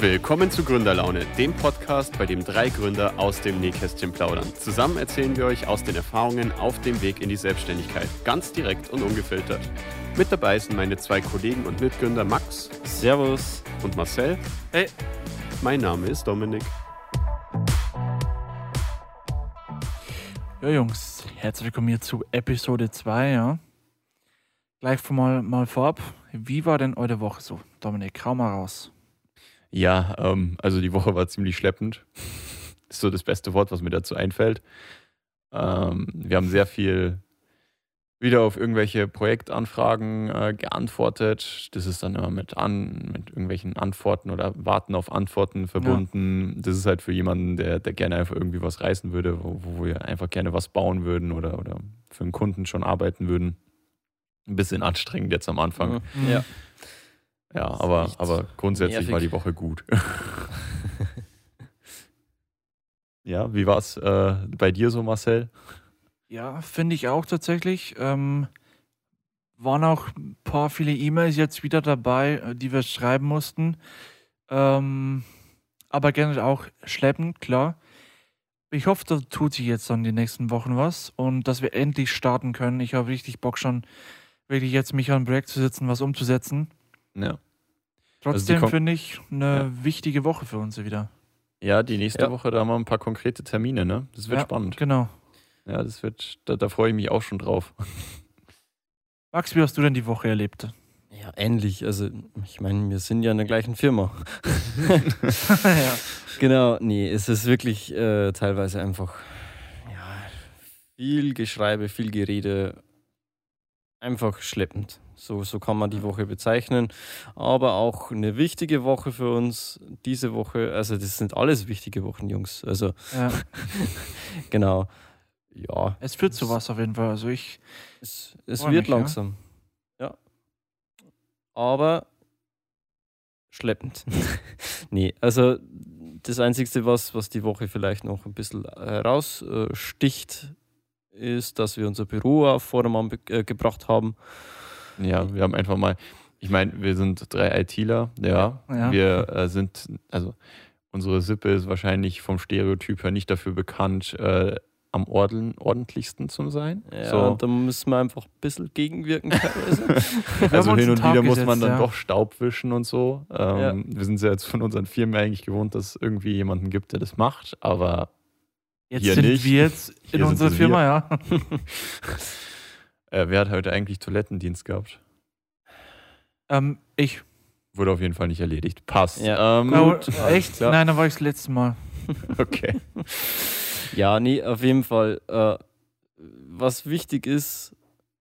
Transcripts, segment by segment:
Willkommen zu Gründerlaune, dem Podcast, bei dem drei Gründer aus dem Nähkästchen plaudern. Zusammen erzählen wir euch aus den Erfahrungen auf dem Weg in die Selbstständigkeit, ganz direkt und ungefiltert. Mit dabei sind meine zwei Kollegen und Mitgründer Max. Servus. Und Marcel. Hey. Mein Name ist Dominik. Ja, Jungs, herzlich willkommen hier zu Episode 2, ja. Gleich mal, mal vorab, wie war denn eure Woche so? Dominik, hau mal raus. Ja, ähm, also die Woche war ziemlich schleppend. ist so das beste Wort, was mir dazu einfällt. Ähm, wir haben sehr viel wieder auf irgendwelche Projektanfragen äh, geantwortet. Das ist dann immer mit, an, mit irgendwelchen Antworten oder Warten auf Antworten verbunden. Ja. Das ist halt für jemanden, der, der gerne einfach irgendwie was reißen würde, wo, wo wir einfach gerne was bauen würden oder, oder für einen Kunden schon arbeiten würden. Ein bisschen anstrengend jetzt am Anfang. Mhm. Ja. Ja, aber, aber grundsätzlich nervig. war die Woche gut. ja, wie war es äh, bei dir so, Marcel? Ja, finde ich auch tatsächlich. Ähm, waren auch ein paar viele E-Mails jetzt wieder dabei, äh, die wir schreiben mussten. Ähm, aber gerne auch schleppend, klar. Ich hoffe, da tut sich jetzt dann die nächsten Wochen was und dass wir endlich starten können. Ich habe richtig Bock schon, wirklich jetzt mich an ein Projekt zu sitzen, was umzusetzen. Ja. Trotzdem also finde ich eine ja. wichtige Woche für uns wieder. Ja, die nächste ja. Woche, da haben wir ein paar konkrete Termine, ne? Das wird ja, spannend. Genau. Ja, das wird, da, da freue ich mich auch schon drauf. Max, wie hast du denn die Woche erlebt? Ja, ähnlich. Also, ich meine, wir sind ja in der gleichen Firma. ja. Genau, nee, es ist wirklich äh, teilweise einfach ja, viel Geschreibe, viel Gerede, einfach schleppend. So, so kann man die Woche bezeichnen. Aber auch eine wichtige Woche für uns. Diese Woche, also das sind alles wichtige Wochen, Jungs. Also ja. genau. Ja. Es führt zu was auf jeden Fall. Also ich. Es, es wird mich, langsam. Ja. ja. Aber schleppend. nee, also das Einzige, was, was die Woche vielleicht noch ein bisschen heraussticht, ist, dass wir unser Büro auf Vordermann äh, gebracht haben. Ja, wir haben einfach mal, ich meine, wir sind drei ITler, ja. ja. Wir äh, sind, also unsere Sippe ist wahrscheinlich vom Stereotyp her nicht dafür bekannt, äh, am Orden, ordentlichsten zu sein. Ja, so. und da müssen wir einfach ein bisschen gegenwirken teilweise. also hin und wieder muss man dann ja. doch Staub wischen und so. Ähm, ja. Wir sind ja jetzt von unseren Firmen eigentlich gewohnt, dass es irgendwie jemanden gibt, der das macht, aber jetzt hier sind nicht. wir jetzt in unserer Firma, wir. ja. Äh, wer hat heute eigentlich Toilettendienst gehabt? Ähm, ich. Wurde auf jeden Fall nicht erledigt. Passt. Ja. Ähm, oh, echt? Nein, da war ich das letzte Mal. okay. ja, nee, auf jeden Fall. Äh, was wichtig ist,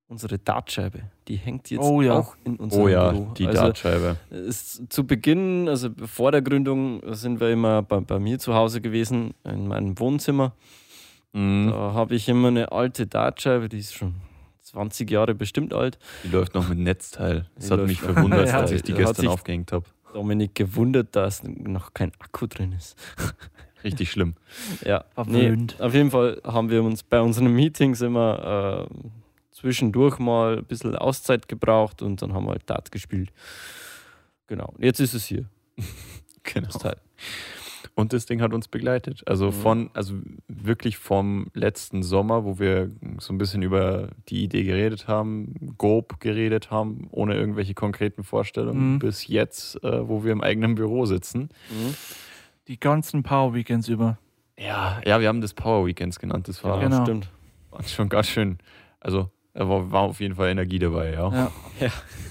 unsere Dartscheibe, die hängt jetzt oh, ja. auch in unserem Oh ja, Büro. die also, Dartscheibe. Ist, zu Beginn, also vor der Gründung, sind wir immer bei, bei mir zu Hause gewesen, in meinem Wohnzimmer. Mhm. Da habe ich immer eine alte Dartscheibe, die ist schon 20 Jahre bestimmt alt. Die läuft noch mit Netzteil. Das die hat mich verwundert, ja, als ich die gestern aufgehängt habe. Dominik gewundert, dass noch kein Akku drin ist. Richtig schlimm. Ja, nee, auf jeden Fall haben wir uns bei unseren Meetings immer äh, zwischendurch mal ein bisschen Auszeit gebraucht und dann haben wir halt Dart gespielt. Genau, jetzt ist es hier. genau. Das Teil. Und das Ding hat uns begleitet. Also mhm. von, also wirklich vom letzten Sommer, wo wir so ein bisschen über die Idee geredet haben, Gob geredet haben, ohne irgendwelche konkreten Vorstellungen, mhm. bis jetzt, äh, wo wir im eigenen Büro sitzen. Mhm. Die ganzen Power Weekends über. Ja, ja, wir haben das Power Weekends genannt. Das war genau. stimmt. War schon ganz schön. Also da war, war auf jeden Fall Energie dabei, ja. ja. ja.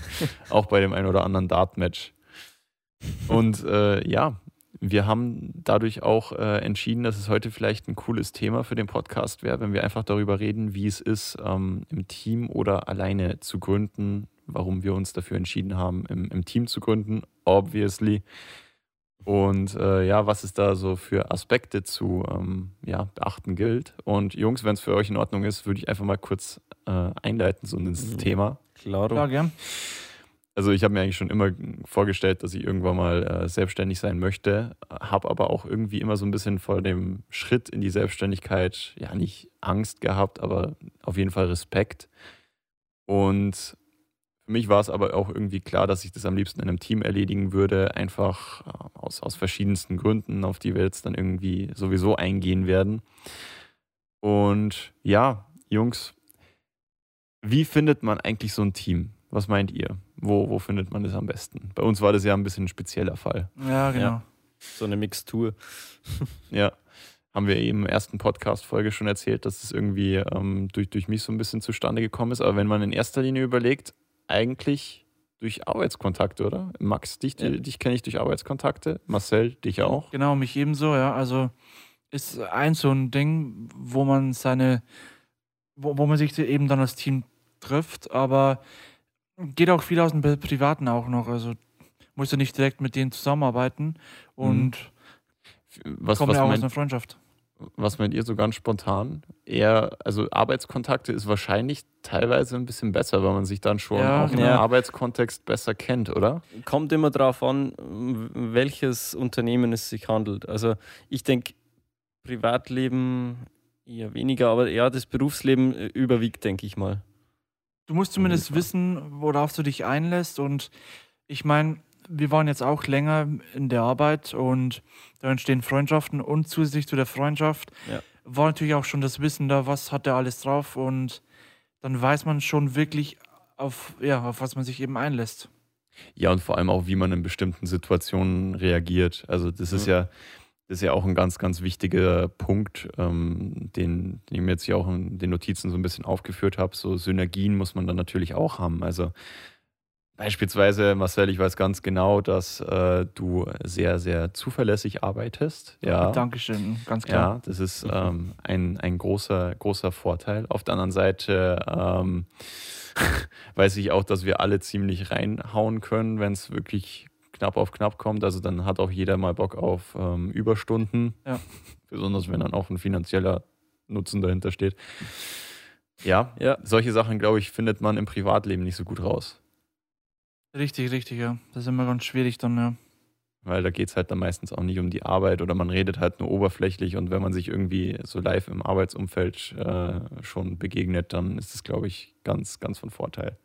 Auch bei dem einen oder anderen Dart-Match. Und äh, ja, wir haben dadurch auch äh, entschieden, dass es heute vielleicht ein cooles Thema für den Podcast wäre, wenn wir einfach darüber reden, wie es ist, ähm, im Team oder alleine zu gründen, warum wir uns dafür entschieden haben, im, im Team zu gründen, obviously. Und äh, ja, was es da so für Aspekte zu ähm, ja, beachten gilt. Und Jungs, wenn es für euch in Ordnung ist, würde ich einfach mal kurz äh, einleiten, so ins mhm. Thema. Klar, Klar gern also ich habe mir eigentlich schon immer vorgestellt, dass ich irgendwann mal äh, selbstständig sein möchte, habe aber auch irgendwie immer so ein bisschen vor dem Schritt in die Selbstständigkeit, ja nicht Angst gehabt, aber auf jeden Fall Respekt. Und Für mich war es aber auch irgendwie klar, dass ich das am liebsten in einem Team erledigen würde, einfach äh, aus, aus verschiedensten Gründen, auf die wir jetzt dann irgendwie sowieso eingehen werden. Und ja, Jungs, wie findet man eigentlich so ein Team? Was meint ihr? Wo, wo findet man das am besten? Bei uns war das ja ein bisschen ein spezieller Fall. Ja, genau. Ja. So eine Mixtur. Ja, haben wir eben in der ersten Podcast-Folge schon erzählt, dass es irgendwie ähm, durch, durch mich so ein bisschen zustande gekommen ist. Aber wenn man in erster Linie überlegt, eigentlich durch Arbeitskontakte, oder? Max, dich, Ja. dich kenne ich durch Arbeitskontakte. Marcel, dich auch. Genau, mich ebenso, ja. Also ist ein so ein Ding, wo man seine, wo, wo man sich eben dann als Team trifft, aber geht auch viel aus dem Pri- Privaten auch noch. Also musst du nicht direkt mit denen zusammenarbeiten und Was, kommt was, ja auch aus einer Freundschaft. was meint ihr so ganz spontan? Eher, also Arbeitskontakte ist wahrscheinlich teilweise ein bisschen besser, weil man sich dann schon Ja, auch im genau. Arbeitskontext besser kennt, oder? Kommt immer darauf an, welches Unternehmen es sich handelt. Also ich denke, Privatleben eher weniger, aber ja, das Berufsleben äh, überwiegt, denke ich mal. Du musst zumindest wissen, worauf du dich einlässt. Und ich meine, wir waren jetzt auch länger in der Arbeit und da entstehen Freundschaften und zusätzlich zu der Freundschaft Ja. war natürlich auch schon das Wissen da, was hat er alles drauf und dann weiß man schon wirklich, auf, ja, auf was man sich eben einlässt. Ja, und vor allem auch, wie man in bestimmten Situationen reagiert. Also das ist Mhm. ja, das ist ja auch ein ganz, ganz wichtiger Punkt, ähm, den, den ich mir jetzt hier auch in den Notizen so ein bisschen aufgeführt habe. So Synergien muss man dann natürlich auch haben. Also beispielsweise, Marcel, ich weiß ganz genau, dass äh, du sehr, sehr zuverlässig arbeitest. Ja. Dankeschön, ganz klar. Ja, das ist ähm, ein, ein großer, großer Vorteil. Auf der anderen Seite ähm, weiß ich auch, dass wir alle ziemlich reinhauen können, wenn es wirklich knapp auf knapp kommt. Also dann hat auch jeder mal Bock auf ähm, Überstunden. Ja. Besonders wenn dann auch ein finanzieller Nutzen dahinter steht. Ja, Ja, solche Sachen, glaube ich, findet man im Privatleben nicht so gut raus. Richtig, richtig, ja. Das ist immer ganz schwierig dann, ja. Weil da geht es halt dann meistens auch nicht um die Arbeit oder man redet halt nur oberflächlich und wenn man sich irgendwie so live im Arbeitsumfeld äh, schon begegnet, dann ist es, glaube ich, ganz, ganz von Vorteil.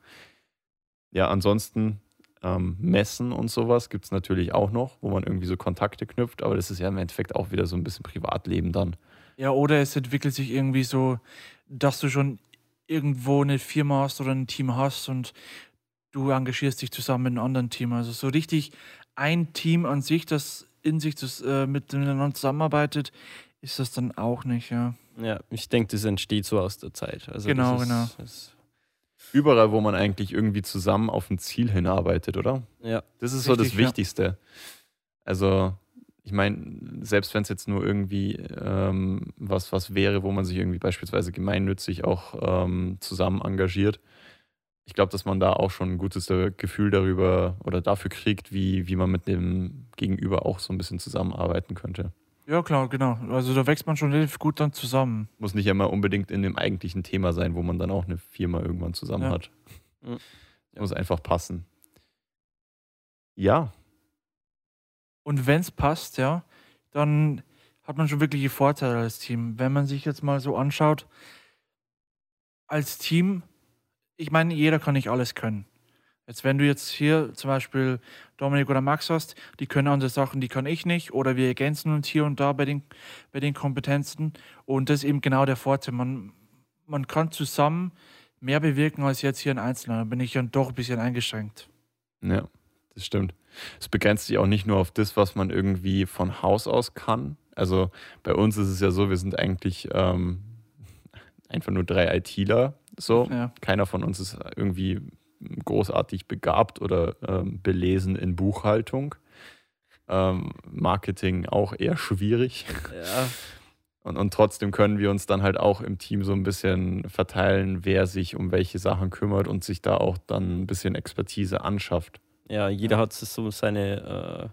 Ja, ansonsten ähm, Messen und sowas gibt es natürlich auch noch, wo man irgendwie so Kontakte knüpft, aber das ist ja im Endeffekt auch wieder so ein bisschen Privatleben dann. Ja, oder es entwickelt sich irgendwie so, dass du schon irgendwo eine Firma hast oder ein Team hast und du engagierst dich zusammen mit einem anderen Team. Also so richtig ein Team an sich, das in sich das, äh, miteinander zusammenarbeitet, ist das dann auch nicht, ja. ja ich denke, das entsteht so aus der Zeit. Also Genau, das ist, genau. Das, Überall, wo man eigentlich irgendwie zusammen auf ein Ziel hinarbeitet, oder? ja, Das ist so das Richtig, ja. Wichtigste. Also, ich meine, selbst wenn es jetzt nur irgendwie ähm, was, was wäre, wo man sich irgendwie beispielsweise gemeinnützig auch ähm, zusammen engagiert, ich glaube, dass man da auch schon ein gutes Gefühl darüber oder dafür kriegt, wie, wie man mit dem Gegenüber auch so ein bisschen zusammenarbeiten könnte. Ja, klar, genau. Also da wächst man schon relativ gut dann zusammen. Muss nicht immer unbedingt in dem eigentlichen Thema sein, wo man dann auch eine Firma irgendwann zusammen Ja. hat. Mhm. Muss einfach passen. Ja, Und wenn es passt, ja, dann hat man schon wirkliche Vorteile als Team. Wenn man sich jetzt mal so anschaut, als Team, ich meine, jeder kann nicht alles können. Jetzt, wenn du jetzt hier zum Beispiel Dominik oder Max hast, die können andere Sachen, die kann ich nicht, oder wir ergänzen uns hier und da bei den, bei den Kompetenzen. Und das ist eben genau der Vorteil. Man, man kann zusammen mehr bewirken als jetzt hier ein Einzelner. Da bin ich dann doch ein bisschen eingeschränkt. Ja, das stimmt. Es begrenzt sich auch nicht nur auf das, was man irgendwie von Haus aus kann. Also bei uns ist es ja so, wir sind eigentlich ähm, einfach nur drei ITler. So, Ja. keiner von uns ist irgendwie großartig begabt oder ähm, belesen in Buchhaltung. Ähm, Marketing auch eher schwierig. ja, Und, und trotzdem können wir uns dann halt auch im Team so ein bisschen verteilen, wer sich um welche Sachen kümmert und sich da auch dann ein bisschen Expertise anschafft. ja, jeder hat so seine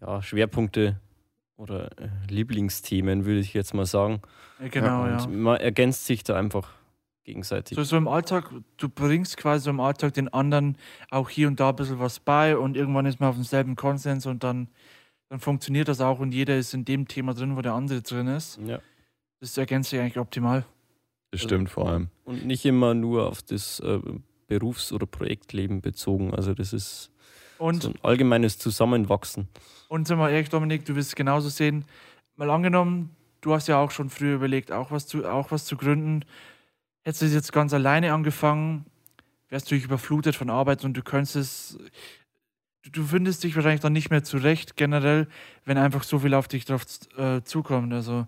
äh, ja, Schwerpunkte oder äh, Lieblingsthemen, würde ich jetzt mal sagen. Ja, genau, Und ja. man ergänzt sich da einfach gegenseitig. So, so im Alltag, du bringst quasi so im Alltag den anderen auch hier und da ein bisschen was bei und irgendwann ist man auf demselben Konsens und dann, dann funktioniert das auch und jeder ist in dem Thema drin, wo der andere drin ist. Ja. Das ergänzt sich eigentlich optimal. Das stimmt vor allem. Und nicht immer nur auf das äh, Berufs- oder Projektleben bezogen. Also das ist Und, so ein allgemeines Zusammenwachsen. und sind wir ehrlich, Dominik, du wirst es genauso sehen. Mal angenommen, du hast ja auch schon früher überlegt, auch was zu, auch was zu gründen. Hättest du es jetzt ganz alleine angefangen, wärst du überflutet von Arbeit und du könntest du, du findest dich wahrscheinlich dann nicht mehr zurecht, generell, wenn einfach so viel auf dich drauf äh, zukommt. Also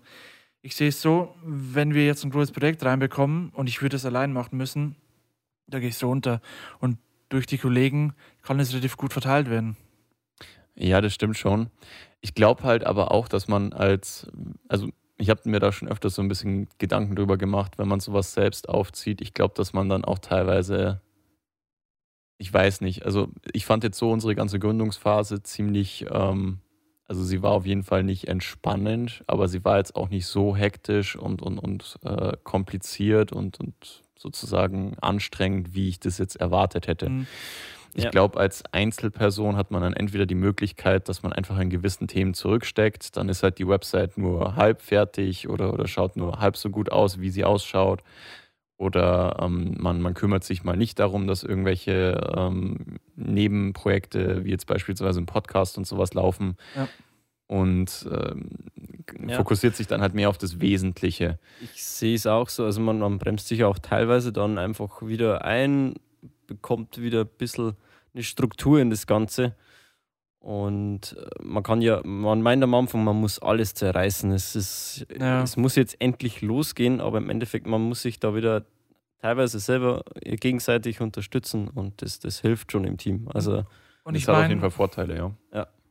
ich sehe es so, wenn wir jetzt ein großes Projekt reinbekommen und ich würde es allein machen müssen, da gehe ich so unter. Und durch die Kollegen kann es relativ gut verteilt werden. Ja, das stimmt schon. Ich glaube halt aber auch, dass man als, also ich habe mir da schon öfters so ein bisschen Gedanken drüber gemacht, wenn man sowas selbst aufzieht. Ich glaube, dass man dann auch teilweise, ich weiß nicht, also ich fand jetzt so unsere ganze Gründungsphase ziemlich, ähm, also sie war auf jeden Fall nicht entspannend, aber sie war jetzt auch nicht so hektisch und, und, und äh, kompliziert und, und sozusagen anstrengend, wie ich das jetzt erwartet hätte. Mhm. Ich Ja. glaube, als Einzelperson hat man dann entweder die Möglichkeit, dass man einfach in gewissen Themen zurücksteckt, dann ist halt die Website nur halb fertig oder, oder schaut nur halb so gut aus, wie sie ausschaut. Oder ähm, man, man kümmert sich mal nicht darum, dass irgendwelche ähm, Nebenprojekte, wie jetzt beispielsweise ein Podcast und sowas laufen. Ja. Und ähm, Ja. fokussiert sich dann halt mehr auf das Wesentliche. Ich sehe es auch so. Also man, man bremst sich auch teilweise dann einfach wieder ein, bekommt wieder ein bisschen eine Struktur in das Ganze. Und äh, man kann ja, man meint am Anfang, man muss alles zerreißen. Es, ist, Ja. es muss jetzt endlich losgehen, aber im Endeffekt, man muss sich da wieder teilweise selber gegenseitig unterstützen und das, das hilft schon im Team. Also Und das ich hat auf jeden Fall Vorteile, ja. und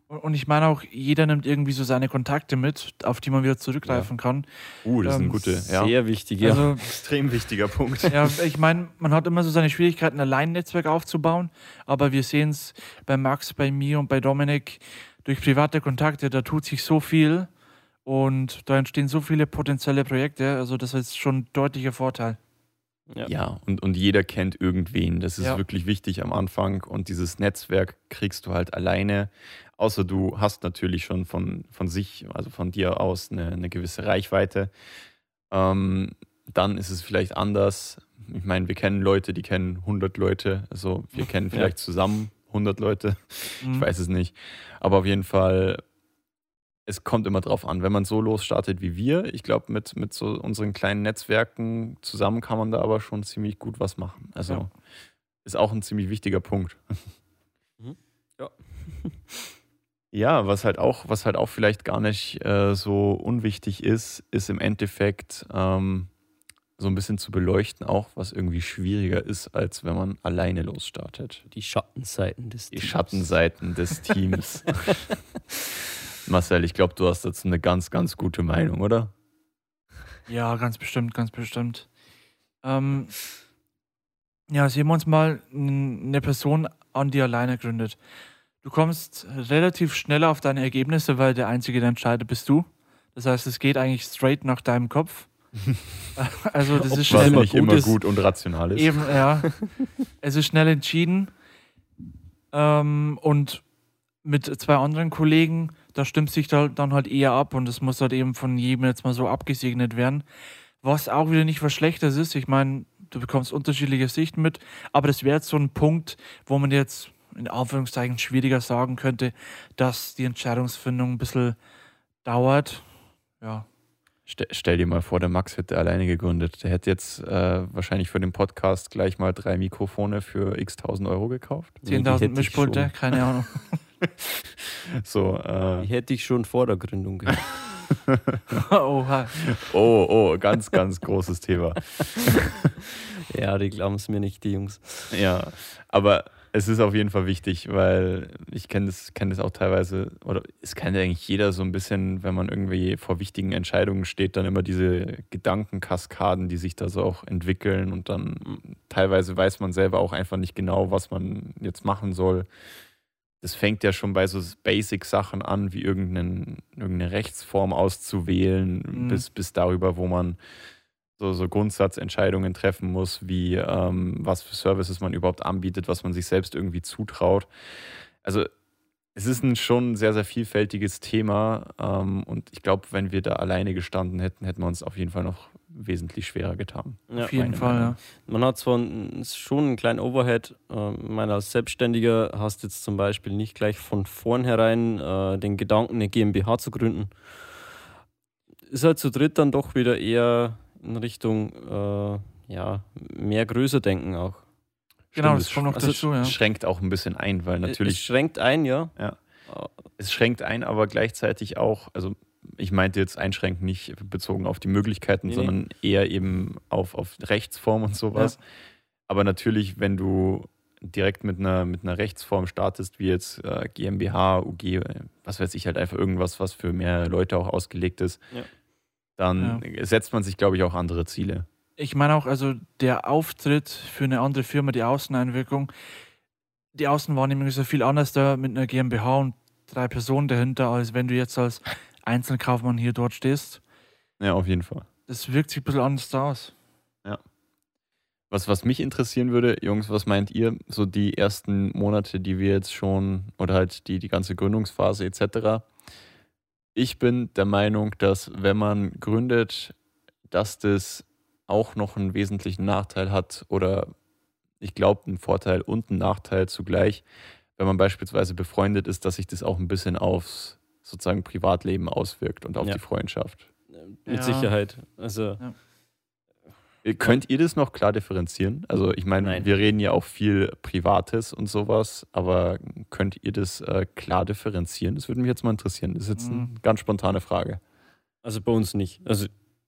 und ich meine auch, jeder nimmt irgendwie so seine Kontakte mit, auf die man wieder zurückgreifen kann. Uh, das ist Ähm, ein guter, ja. sehr wichtig, ja. Also extrem wichtiger Punkt. Ja, ich meine, man hat immer so seine Schwierigkeiten, allein ein Netzwerk aufzubauen, aber wir sehen es bei Max, bei mir und bei Dominik durch private Kontakte, da tut sich so viel und da entstehen so viele potenzielle Projekte, also das ist schon ein deutlicher Vorteil. Ja, und, und jeder kennt irgendwen. Das ist Ja. wirklich wichtig am Anfang. Und dieses Netzwerk kriegst du halt alleine. Außer du hast natürlich schon von, von sich, also von dir aus, eine, eine gewisse Reichweite. Ähm, dann ist es vielleicht anders. Ich meine, wir kennen Leute, die kennen 100 Leute. Also wir kennen Ja. vielleicht zusammen 100 Leute. Mhm. Ich weiß es nicht. Aber auf jeden Fall, es kommt immer drauf an. Wenn man so losstartet wie wir, ich glaube, mit, mit so unseren kleinen Netzwerken zusammen kann man da aber schon ziemlich gut was machen. Also Ja. ist auch ein ziemlich wichtiger Punkt. Mhm. Ja. Ja, was halt auch, was halt auch vielleicht gar nicht äh, so unwichtig ist, ist im Endeffekt ähm, so ein bisschen zu beleuchten, auch was irgendwie schwieriger ist, als wenn man alleine losstartet. Die Schattenseiten des Die Teams. Schattenseiten des Teams. Marcel, ich glaube, du hast dazu eine ganz, ganz gute Meinung, oder? Ja, ganz bestimmt, ganz bestimmt. Ähm, ja, sehen wir uns mal eine Person an, die alleine gründet. Du kommst relativ schnell auf deine Ergebnisse, weil der Einzige, der entscheidet, bist du. Das heißt, es geht eigentlich straight nach deinem Kopf. also das Ob ist was schnell immer nicht gut immer ist. gut und rational ist. Eben, ja. es ist schnell entschieden. Ähm, und mit zwei anderen Kollegen, da stimmt sich da dann halt eher ab und es muss halt eben von jedem jetzt mal so abgesegnet werden. Was auch wieder nicht was Schlechtes ist. Ich meine, du bekommst unterschiedliche Sichten mit, aber das wäre jetzt so ein Punkt, wo man jetzt in Anführungszeichen schwieriger sagen könnte, dass die Entscheidungsfindung ein bisschen dauert. Ja. Ste stell dir mal vor, der Max hätte alleine gegründet. Der hätte jetzt äh, wahrscheinlich für den Podcast gleich mal drei Mikrofone für x tausend Euro gekauft. Nee, die 10.000 hätte ich Mischpulte, keine Ahnung. So, Die äh, hätte ich schon vor der Gründung gehabt. Oha. oh, oh, ganz, ganz großes Thema. ja, die glauben es mir nicht, die Jungs. Ja, aber es ist auf jeden Fall wichtig, weil ich kenne das, kenn das auch teilweise, oder es kennt ja eigentlich jeder so ein bisschen, wenn man irgendwie vor wichtigen Entscheidungen steht, dann immer diese Gedankenkaskaden, die sich da so auch entwickeln und dann teilweise weiß man selber auch einfach nicht genau, was man jetzt machen soll. Das fängt ja schon bei so Basic-Sachen an, wie irgendeine Rechtsform auszuwählen, Mhm. bis, bis darüber, wo man so, so Grundsatzentscheidungen treffen muss, wie ähm, was für Services man überhaupt anbietet, was man sich selbst irgendwie zutraut. Also es ist ein schon sehr, sehr vielfältiges Thema. Ähm, und ich glaube, wenn wir da alleine gestanden hätten, hätten wir uns auf jeden Fall noch wesentlich schwerer getan. Ja, auf jeden Fall, ja. Man hat zwar schon einen kleinen Overhead. Äh, meine, als Selbstständiger hast jetzt zum Beispiel nicht gleich von vornherein äh, den Gedanken, eine GmbH zu gründen. Ist halt zu dritt dann doch wieder eher in Richtung äh, ja, mehr größer denken auch. Genau, das kommt noch also dazu, ja. schränkt auch ein bisschen ein, weil natürlich. Es schränkt ein, ja. Ja. Es schränkt ein, aber gleichzeitig auch, also ich meinte jetzt einschränken nicht bezogen auf die Möglichkeiten, nee, sondern nee. eher eben auf, auf Rechtsform und sowas. Ja. Aber natürlich, wenn du direkt mit einer, mit einer Rechtsform startest, wie jetzt äh, GmbH, UG, was weiß ich, halt einfach irgendwas, was für mehr Leute auch ausgelegt ist, ja. Dann ja. setzt man sich, glaube ich, auch andere Ziele. Ich meine auch, also der Auftritt für eine andere Firma, die Außeneinwirkung, die Außenwahrnehmung ist ja viel anders da mit einer GmbH und drei Personen dahinter, als wenn du jetzt als Einzelkaufmann hier dort stehst. Ja, auf jeden Fall. Das wirkt sich ein bisschen anders aus. Ja. Was, was mich interessieren würde, Jungs, was meint ihr, so die ersten Monate, die wir jetzt schon, oder halt die, die ganze Gründungsphase etc. Ich bin der Meinung, dass wenn man gründet, dass das auch noch einen wesentlichen Nachteil hat oder ich glaube einen Vorteil und einen Nachteil zugleich, wenn man beispielsweise befreundet ist, dass sich das auch ein bisschen aufs sozusagen Privatleben auswirkt und auf ja. die Freundschaft. Mit ja. Sicherheit. Also. Ja. Könnt ihr das noch klar differenzieren? Also ich meine, wir reden ja auch viel Privates und sowas, aber könnt ihr das äh, klar differenzieren? Das würde mich jetzt mal interessieren. Das ist jetzt mhm. eine ganz spontane Frage. Also bei uns nicht. Also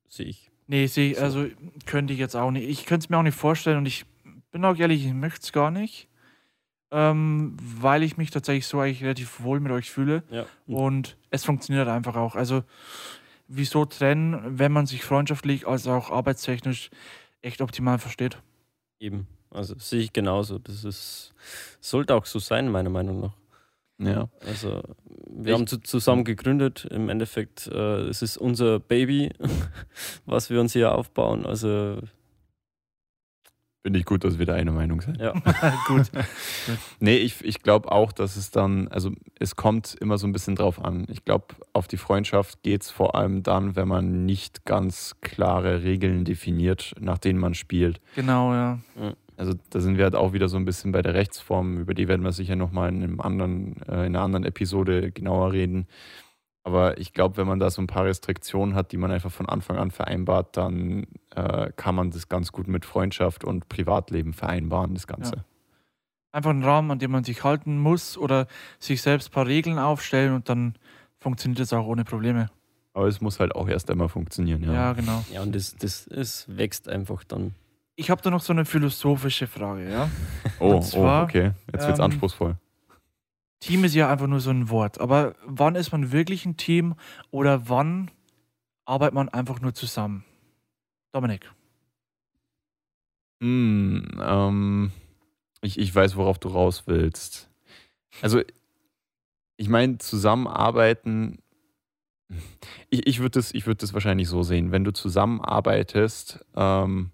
sehe ich. Nee, sehe so. also könnte ich jetzt auch nicht. Ich könnte es mir auch nicht vorstellen und ich bin auch ehrlich, ich möchte es gar nicht ähm, weil ich mich tatsächlich so eigentlich relativ wohl mit euch fühle. Ja. Und es funktioniert einfach auch. Also, wieso trennen, wenn man sich freundschaftlich als auch arbeitstechnisch echt optimal versteht? Eben. Also sehe ich genauso. Das ist, sollte auch so sein, meiner Meinung nach. Ja. Also wir ich, haben zusammen gegründet. Im Endeffekt, äh, es ist unser Baby, was wir uns hier aufbauen. Also Finde ich gut, dass wir da eine Meinung sind. Ja, gut. nee, ich, ich glaube auch, dass es dann, also es kommt immer so ein bisschen drauf an. Ich glaube, auf die Freundschaft geht es vor allem dann, wenn man nicht ganz klare Regeln definiert, nach denen man spielt. Genau, ja. Also da sind wir halt auch wieder so ein bisschen bei der Rechtsform, über die werden wir sicher nochmal in, einem anderen, äh, in einer anderen Episode genauer reden. Aber ich glaube, wenn man da so ein paar Restriktionen hat, die man einfach von Anfang an vereinbart, dann äh, kann man das ganz gut mit Freundschaft und Privatleben vereinbaren, das Ganze. Ja. Einfach einen Rahmen, an dem man sich halten muss oder sich selbst ein paar Regeln aufstellen und dann funktioniert es auch ohne Probleme. Aber es muss halt auch erst einmal funktionieren, ja. Ja, genau. Ja, und das, das, es wächst einfach dann. Ich habe da noch so eine philosophische Frage, ja. oh, oh zwar, oh, okay. Jetzt wird es ähm, anspruchsvoll. Team ist ja einfach nur so ein Wort. Aber wann ist man wirklich ein Team oder wann arbeitet man einfach nur zusammen? Dominik. Hm, ähm, ich, ich weiß, worauf du raus willst. Also, ich meine, zusammenarbeiten. Ich, ich würde das, würd das wahrscheinlich so sehen. Wenn du zusammenarbeitest, ähm,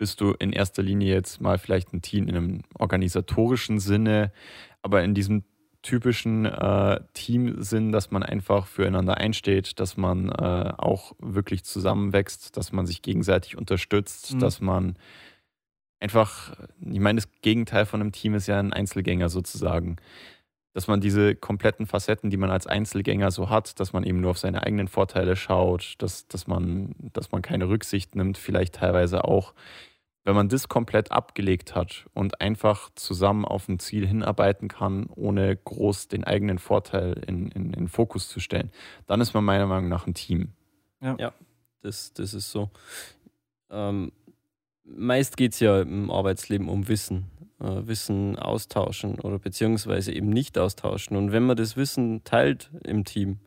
bist du in erster Linie jetzt mal vielleicht ein Team in einem organisatorischen Sinne, aber in diesem typischen äh, Teamsinn, dass man einfach füreinander einsteht, dass man äh, auch wirklich zusammenwächst, dass man sich gegenseitig unterstützt, mhm. dass man einfach, ich meine, das Gegenteil von einem Team ist ja ein Einzelgänger sozusagen. Dass man diese kompletten Facetten, die man als Einzelgänger so hat, dass man eben nur auf seine eigenen Vorteile schaut, dass, dass, man, dass man keine Rücksicht nimmt, vielleicht teilweise auch wenn man das komplett abgelegt hat und einfach zusammen auf ein Ziel hinarbeiten kann, ohne groß den eigenen Vorteil in, in, in Fokus zu stellen, dann ist man meiner Meinung nach ein Team. Ja, ja das, das ist so. Ähm, meist geht es ja im Arbeitsleben um Wissen. Äh, Wissen austauschen oder beziehungsweise eben nicht austauschen. Und wenn man das Wissen teilt im Team,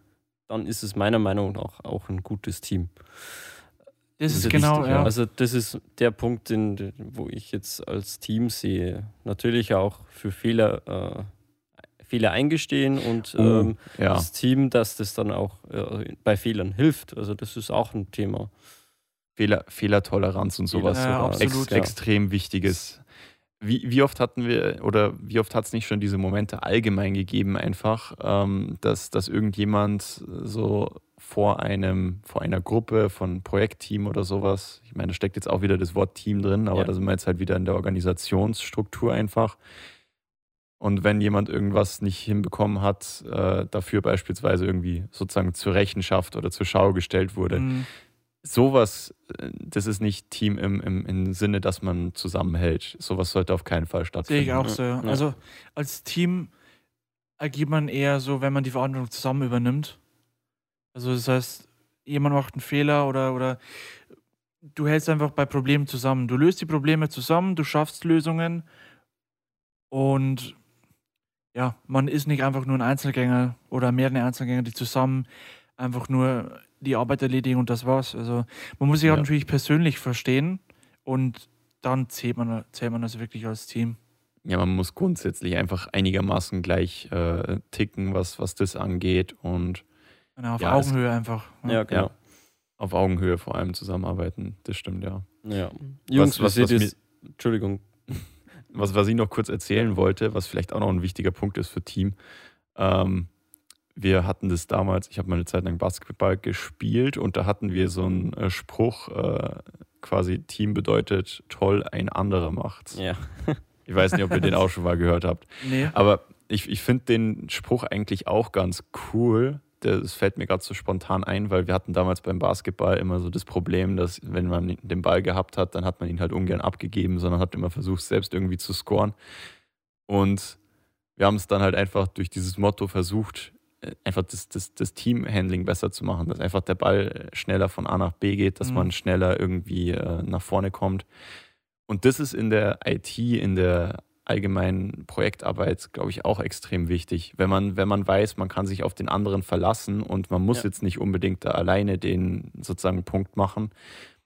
dann ist es meiner Meinung nach auch ein gutes Team. Das ist genau, wichtig, ja. Also das ist der Punkt, den, wo ich jetzt als Team sehe. Natürlich auch für Fehler, äh, Fehler eingestehen und uh, ähm, ja. das Team, dass das dann auch äh, bei Fehlern hilft. Also das ist auch ein Thema. Fehler, Fehlertoleranz und sowas. Ja, absolut, Ex, extrem wichtiges. wie, wie oft hatten wir oder wie oft hat es nicht schon diese Momente allgemein gegeben, einfach, ähm, dass, dass irgendjemand so vor einem, vor einer Gruppe von Projektteam oder sowas, ich meine, da steckt jetzt auch wieder das Wort Team drin, aber Ja. da sind wir jetzt halt wieder in der Organisationsstruktur einfach. Und wenn jemand irgendwas nicht hinbekommen hat, äh, dafür beispielsweise irgendwie sozusagen zur Rechenschaft oder zur Schau gestellt wurde, Mhm. sowas, äh, das ist nicht Team im, im, im Sinne, dass man zusammenhält. Sowas sollte auf keinen Fall Sehe stattfinden. ich auch so. ja. ja. Also als Team agiert man eher so, wenn man die Verantwortung zusammen übernimmt. Also das heißt, jemand macht einen Fehler oder, oder du hältst einfach bei Problemen zusammen. Du löst die Probleme zusammen, du schaffst Lösungen und ja, man ist nicht einfach nur ein Einzelgänger oder mehrere Einzelgänger, die zusammen einfach nur die Arbeit erledigen und das war's. Also man muss sich auch Ja. natürlich persönlich verstehen und dann zählt man, zählt man das wirklich als Team. Ja, man muss grundsätzlich einfach einigermaßen gleich äh, ticken, was, was das angeht und auf Ja, es- Augenhöhe einfach. ne? Ja, genau. ja, auf Augenhöhe vor allem zusammenarbeiten. Das stimmt, ja. Ja. Jungs, was- wie was seht mir-? Entschuldigung. Was, was ich noch kurz erzählen wollte, was vielleicht auch noch ein wichtiger Punkt ist für Team. Ähm, wir hatten das damals, ich habe mal eine Zeit lang Basketball gespielt und da hatten wir so einen äh, Spruch, äh, quasi Team bedeutet toll, ein anderer macht's. Ja. Ich weiß nicht, ob ihr den auch schon mal gehört habt. Nee. Aber ich, ich finde den Spruch eigentlich auch ganz cool. Das fällt mir gerade so spontan ein, weil wir hatten damals beim Basketball immer so das Problem, dass wenn man den Ball gehabt hat, dann hat man ihn halt ungern abgegeben, sondern hat immer versucht, selbst irgendwie zu scoren. Und wir haben es dann halt einfach durch dieses Motto versucht, äh, einfach das, das, das Teamhandling besser zu machen, dass einfach der Ball schneller von A nach B geht, dass Mhm. man schneller irgendwie äh, nach vorne kommt. Und das ist in der IT, in der allgemeinen Projektarbeit, glaube ich, auch extrem wichtig. Wenn man, wenn man weiß, man kann sich auf den anderen verlassen und man muss Ja. jetzt nicht unbedingt da alleine den sozusagen Punkt machen,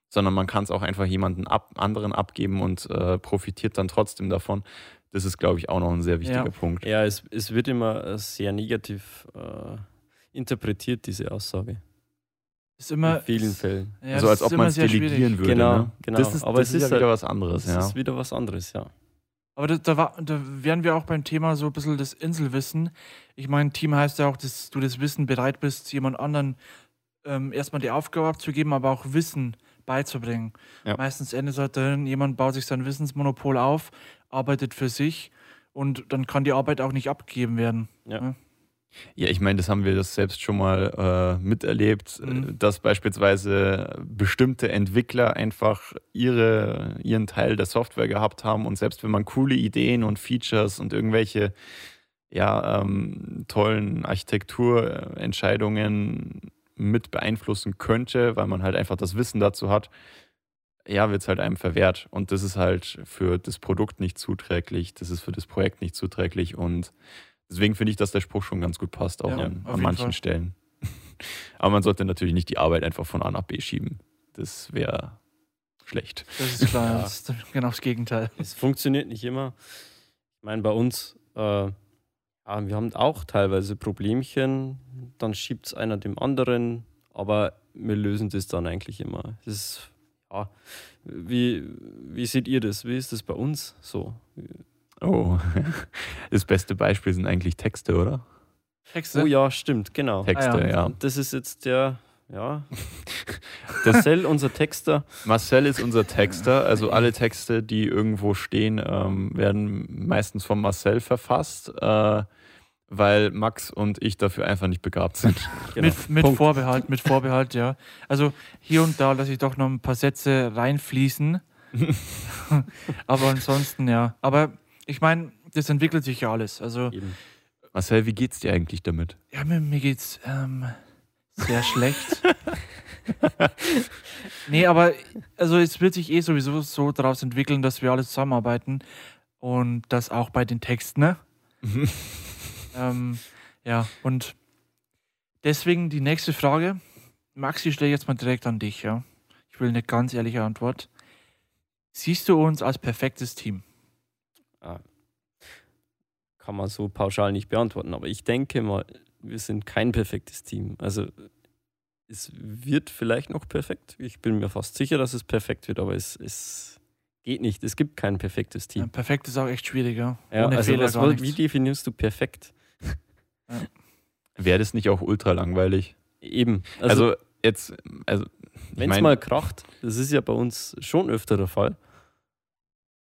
sondern man kann es auch einfach jemanden ab, anderen abgeben und äh, profitiert dann trotzdem davon. Das ist, glaube ich, auch noch ein sehr wichtiger Ja. Punkt. Ja, es, es wird immer äh, sehr negativ äh, interpretiert, diese Aussage. Ist immer. In vielen Fällen. Ja, so das als ob man es delegieren schwierig. würde. Genau, ne? genau. Das ist, Aber das es ist ist ja wieder halt- was anderes. Das Ja. ist wieder was anderes, ja. Aber da, da, war, da wären wir auch beim Thema so ein bisschen das Inselwissen. Ich meine, Team heißt ja auch, dass du das Wissen bereit bist, jemand anderen ähm, erstmal die Aufgabe abzugeben, aber auch Wissen beizubringen. Ja. Meistens endet es halt darin, jemand baut sich sein Wissensmonopol auf, arbeitet für sich und dann kann die Arbeit auch nicht abgegeben werden. Ja. Ja, ich meine, das haben wir das selbst schon mal äh, miterlebt, Mhm. äh, dass beispielsweise bestimmte Entwickler einfach ihre, ihren Teil der Software gehabt haben und selbst wenn man coole Ideen und Features und irgendwelche ja, ähm, tollen Architekturentscheidungen mit beeinflussen könnte, weil man halt einfach das Wissen dazu hat, ja, wird es halt einem verwehrt. Und das ist halt für das Produkt nicht zuträglich, das ist für das Projekt nicht zuträglich und Deswegen finde ich, dass der Spruch schon ganz gut passt, auch Ja, an, an manchen Fall. Stellen. Aber man sollte natürlich nicht die Arbeit einfach von A nach B schieben. Das wäre schlecht. Das ist klar, Ja. das ist genau das Gegenteil. Es funktioniert nicht immer. Ich meine, bei uns, äh, wir haben auch teilweise Problemchen, dann schiebt es einer dem anderen, aber wir lösen das dann eigentlich immer. Das ist, ja, wie, wie seht ihr das? Wie ist das bei uns so? Oh, das beste Beispiel sind eigentlich Texte, oder? Texte? Oh ja, stimmt, genau. Texte, Ah, ja. ja. Das ist jetzt der, ja, der Cell, unser Texter. Marcel ist unser Texter. Also alle Texte, die irgendwo stehen, ähm, werden meistens von Marcel verfasst, äh, weil Max und ich dafür einfach nicht begabt sind. Genau. Mit, mit. Vorbehalt, mit Vorbehalt, ja. Also hier und da lasse ich doch noch ein paar Sätze reinfließen. Aber ansonsten, ja. Aber ich meine, das entwickelt sich ja alles. Also, Eben. Marcel, wie geht's dir eigentlich damit? ja, mir, mir geht's ähm, sehr schlecht. nee, aber also es wird sich eh sowieso so daraus entwickeln, dass wir alle zusammenarbeiten und das auch bei den Texten, ne? Ähm, ja, und deswegen die nächste Frage. Maxi, stelle jetzt mal direkt an dich, ja. Ich will eine ganz ehrliche Antwort. Siehst du uns als perfektes Team? Ah, kann man so pauschal nicht beantworten, aber ich denke mal, wir sind kein perfektes Team. Also es wird vielleicht noch perfekt. Ich bin mir fast sicher, dass es perfekt wird, aber es, es geht nicht. Es gibt kein perfektes Ja, Team. perfekt ist auch echt schwierig, ja. Ja, Ohne also Fehler was, gar wie nichts. definierst du perfekt? Wäre das nicht auch ultra langweilig? Eben. Also, Also, jetzt, also wenn es mal kracht, das ist ja bei uns schon öfter der Fall,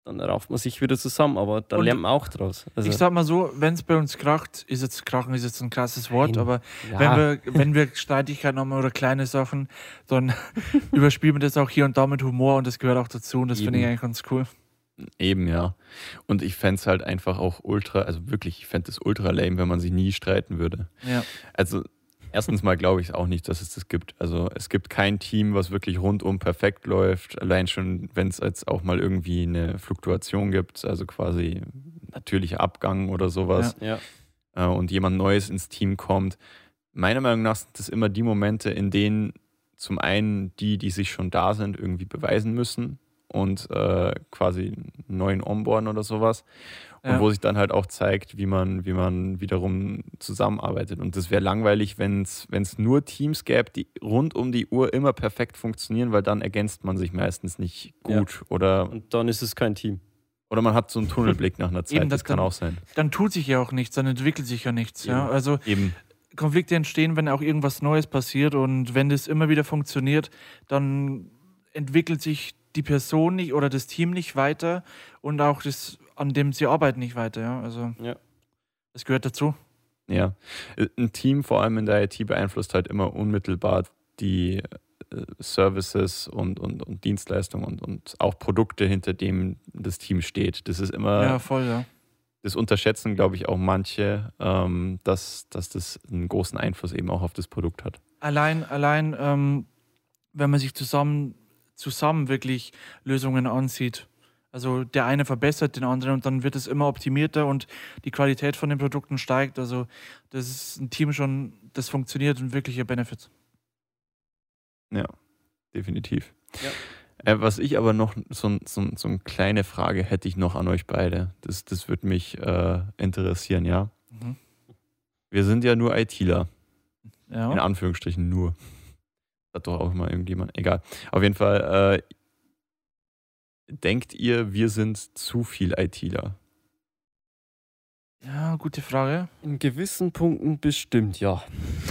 dann rauft man sich wieder zusammen, aber da Und lernt man auch draus. Also, ich sag mal so, wenn es bei uns kracht, ist jetzt krachen ist jetzt ein krasses Wort, Nein. aber ja, wenn wir wenn wir Streitigkeiten haben oder kleine Sachen, dann überspielen wir das auch hier und da mit Humor und das gehört auch dazu und das finde ich eigentlich ganz cool. Eben, ja. Und ich fände es halt einfach auch ultra, also wirklich, ich fände es ultra lame, wenn man sich nie streiten würde. Ja. Also, erstens mal glaube ich auch nicht, dass es das gibt. Also, es gibt kein Team, was wirklich rundum perfekt läuft. Allein schon, wenn es jetzt auch mal irgendwie eine Fluktuation gibt, also quasi natürlicher Abgang oder sowas ja, äh, und jemand Neues ins Team kommt. Meiner Meinung nach sind das immer die Momente, in denen zum einen die, die sich schon da sind, irgendwie beweisen müssen und äh, quasi einen neuen onboarden oder sowas. Und Ja. wo sich dann halt auch zeigt, wie man, wie man wiederum zusammenarbeitet. Und das wäre langweilig, wenn es nur Teams gäbe, die rund um die Uhr immer perfekt funktionieren, weil dann ergänzt man sich meistens nicht gut. Oder, und dann ist es kein Team. oder man hat so einen Tunnelblick nach einer Zeit. Eben, das das kann dann- auch sein. Dann tut sich ja auch nichts, dann entwickelt sich ja nichts. Ja? Eben. Also Eben. Konflikte entstehen, wenn auch irgendwas Neues passiert und wenn das immer wieder funktioniert, dann entwickelt sich die Person nicht oder das Team nicht weiter und auch das, an dem sie arbeiten, nicht weiter. Ja? Also Ja. das gehört dazu. Ja, ein Team, vor allem in der IT, beeinflusst halt immer unmittelbar die äh, Services und, und, und Dienstleistungen und, und auch Produkte, hinter dem das Team steht. Das ist immer, ja, voll, ja. das unterschätzen, glaube ich, auch manche, ähm, dass, dass das einen großen Einfluss eben auch auf das Produkt hat. Allein, allein, ähm, wenn man sich zusammen, zusammen wirklich Lösungen ansieht. Also der eine verbessert den anderen und dann wird es immer optimierter und die Qualität von den Produkten steigt. Also das ist ein Team schon, das funktioniert und wirkliche Benefits. Definitiv. Ja. Äh, was ich aber noch, so, ein- so, so eine kleine Frage hätte ich noch an euch beide. Das, das würde mich äh, interessieren, ja. Mhm. Wir sind ja nur ITler. In Ja. Anführungsstrichen nur. Hat doch auch mal irgendjemand. Egal. Auf jeden Fall, äh, denkt ihr, wir sind zu viel ITler? ja, gute Frage. In gewissen Punkten bestimmt, ja.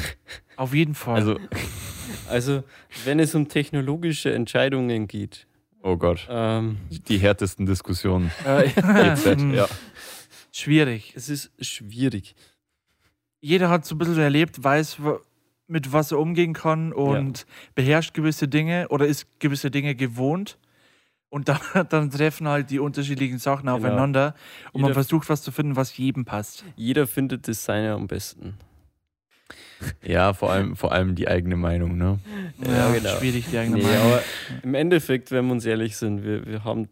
Auf jeden Fall. Also, Also, wenn es um technologische Entscheidungen geht, oh Gott, ähm, die härtesten Diskussionen. äh, ja. Schwierig. es ist schwierig. Jeder hat so ein bisschen erlebt, weiß, mit was er umgehen kann und beherrscht gewisse Dinge oder ist gewisse Dinge gewohnt. Und dann, dann treffen halt die unterschiedlichen Sachen Genau. aufeinander und man Jeder- versucht was zu finden, was jedem passt. Jeder findet das seine am besten. Ja, vor allem, vor allem die eigene Meinung, ne? Ja, genau. Schwierig, die eigene Nee, Meinung. aber im Endeffekt, wenn wir uns ehrlich sind, wir, wir haben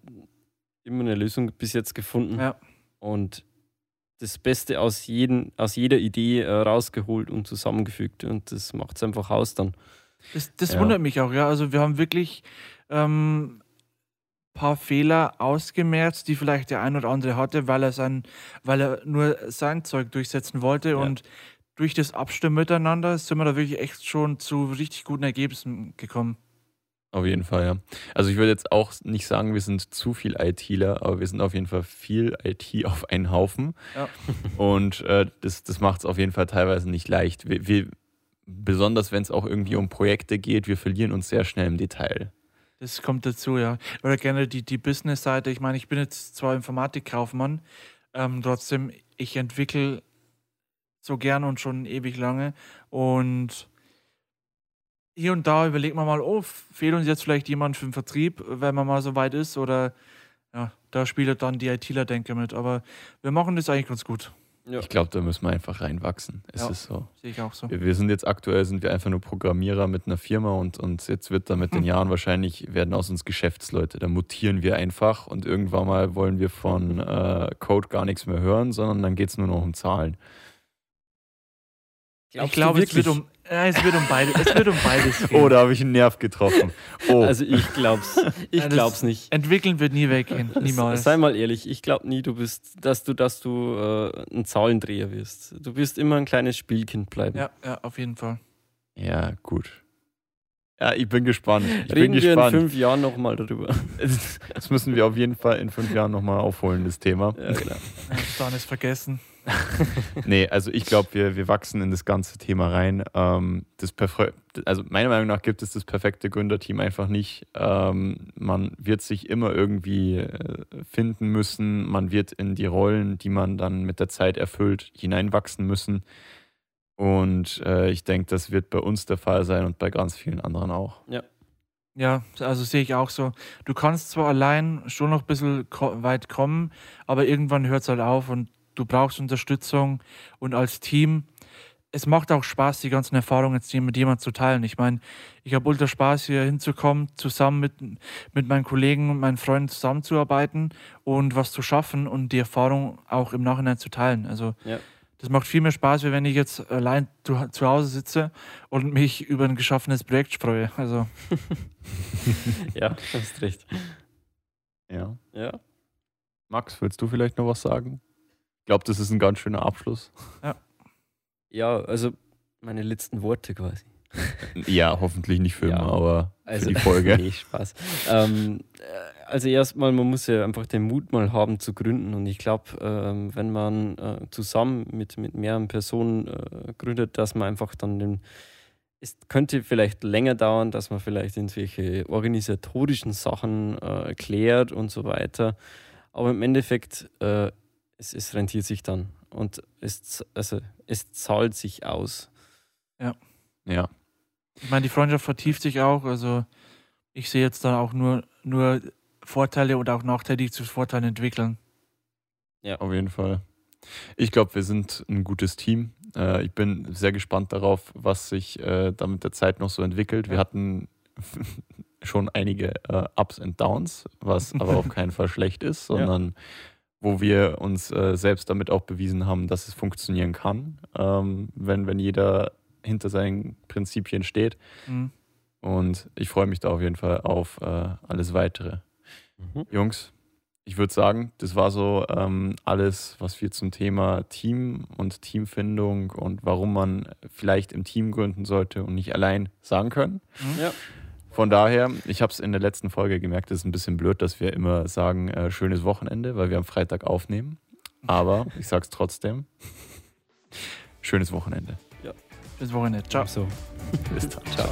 immer eine Lösung bis jetzt gefunden Ja. und das Beste aus, jeden, aus jeder Idee äh, rausgeholt und zusammengefügt und das macht es einfach aus dann. Das, das Ja. wundert mich auch, ja. Also wir haben wirklich ähm, paar Fehler ausgemerzt, die vielleicht der ein oder andere hatte, weil er sein, weil er nur sein Zeug durchsetzen wollte und durch das Abstimmen miteinander sind wir da wirklich echt schon zu richtig guten Ergebnissen gekommen. Auf jeden Fall, ja. Also ich würde jetzt auch nicht sagen, wir sind zu viel ITler, aber wir sind auf jeden Fall viel IT auf einen Haufen. Ja. Und äh, das, das macht es auf jeden Fall teilweise nicht leicht. Wir, wir, besonders wenn es auch irgendwie um Projekte geht, wir verlieren uns sehr schnell im Detail. Das kommt dazu, ja. Oder gerne die, die Business-Seite. Ich meine, ich bin jetzt zwar Informatikkaufmann, ähm, trotzdem, ich entwickle so gern und schon ewig lange. Und hier und da überlegt man mal, oh, fehlt uns jetzt vielleicht jemand für den Vertrieb, wenn man mal so weit ist. Oder ja, da spielt dann die ITler-Denke mit. Aber wir machen das eigentlich ganz gut. Ja. Ich glaube, da müssen wir einfach reinwachsen. Es Ja. ist so. Sehe ich auch so. Wir, wir sind jetzt aktuell sind wir einfach nur Programmierer mit einer Firma und, und jetzt wird da mit den Jahren wahrscheinlich werden aus uns Geschäftsleute. Da mutieren wir einfach und irgendwann mal wollen wir von äh, Code gar nichts mehr hören, sondern dann geht es nur noch um Zahlen. Ich Glaubst du glaube, es wird um, äh, es wird um beide, es wird um beides gehen. Oh, da habe ich einen Nerv getroffen. Oh, Also ich glaub's. Ich Ja, glaub's nicht. Entwickeln wird nie weggehen, niemals. Sei mal ehrlich, ich glaube nie, du bist, dass du, dass du äh, ein Zahlendreher wirst. Du wirst immer ein kleines Spielkind bleiben. Ja, ja, auf jeden Fall. ja, gut. Ja, ich bin gespannt. Ich Reden bin wir in gespannt. fünf Jahren nochmal darüber. Das müssen wir auf jeden Fall in fünf Jahren nochmal aufholen, das Thema. Ja, genau. Ja, Dann ist vergessen. Nee, also ich glaube, wir, wir wachsen in das ganze Thema rein. Ähm, das also meiner Meinung nach gibt es das perfekte Gründerteam einfach nicht. Ähm, man wird sich immer irgendwie äh, finden müssen. Man wird in die Rollen, die man dann mit der Zeit erfüllt, hineinwachsen müssen. Und äh, ich denke, das wird bei uns der Fall sein und bei ganz vielen anderen auch. Ja, also sehe ich auch so. Du kannst zwar allein schon noch ein bisschen ko weit kommen, aber irgendwann hört es halt auf und du brauchst Unterstützung und als Team. Es macht auch Spaß, die ganzen Erfahrungen jetzt hier mit jemandem zu teilen. Ich meine, ich habe ultra Spaß, hier hinzukommen, zusammen mit, mit meinen Kollegen und meinen Freunden zusammenzuarbeiten und was zu schaffen und die Erfahrung auch im Nachhinein zu teilen. Also Ja. das macht viel mehr Spaß, wie wenn ich jetzt allein zu, zu Hause sitze und mich über ein geschaffenes Projekt freue. Also ja, hast recht. Ja. Ja. Max, willst du vielleicht noch was sagen? Ich glaube, das ist ein ganz schöner Abschluss. ja, also meine letzten Worte quasi. Ja, hoffentlich nicht für Ja. immer, aber Also, für die Folge. nee, Spaß. ähm, äh, also erstmal, man muss ja einfach den Mut mal haben zu gründen und ich glaube, ähm, wenn man äh, zusammen mit, mit mehreren Personen äh, gründet, dass man einfach dann den, es könnte vielleicht länger dauern, dass man vielleicht irgendwelche organisatorischen Sachen äh, klärt und so weiter, aber im Endeffekt, äh, es, es rentiert sich dann und es, also, es zahlt sich aus. Ja. Ich meine, die Freundschaft vertieft sich auch. Also ich sehe jetzt dann auch nur, nur Vorteile oder auch Nachteile, die zu Vorteilen entwickeln. Auf jeden Fall. Ich glaube, wir sind ein gutes Team. Äh, ich bin sehr gespannt darauf, was sich äh, da mit der Zeit noch so entwickelt. Wir Ja. hatten schon einige äh, Ups und Downs, was aber auf keinen Fall schlecht ist, sondern wo wir uns äh, selbst damit auch bewiesen haben, dass es funktionieren kann, ähm, wenn, wenn jeder hinter seinen Prinzipien steht. Mhm. Und ich freue mich da auf jeden Fall auf äh, alles Weitere. Mhm. Jungs, ich würde sagen, das war so ähm, alles, was wir zum Thema Team und Teamfindung und warum man vielleicht im Team gründen sollte und nicht allein sagen können. Mhm. Ja. Von daher, ich habe es in der letzten Folge gemerkt, es ist ein bisschen blöd, dass wir immer sagen, äh, schönes Wochenende, weil wir am Freitag aufnehmen. Aber ich sage es trotzdem. Schönes Wochenende. Bis Wochenende. Ciao. So. Bis dann. Ciao.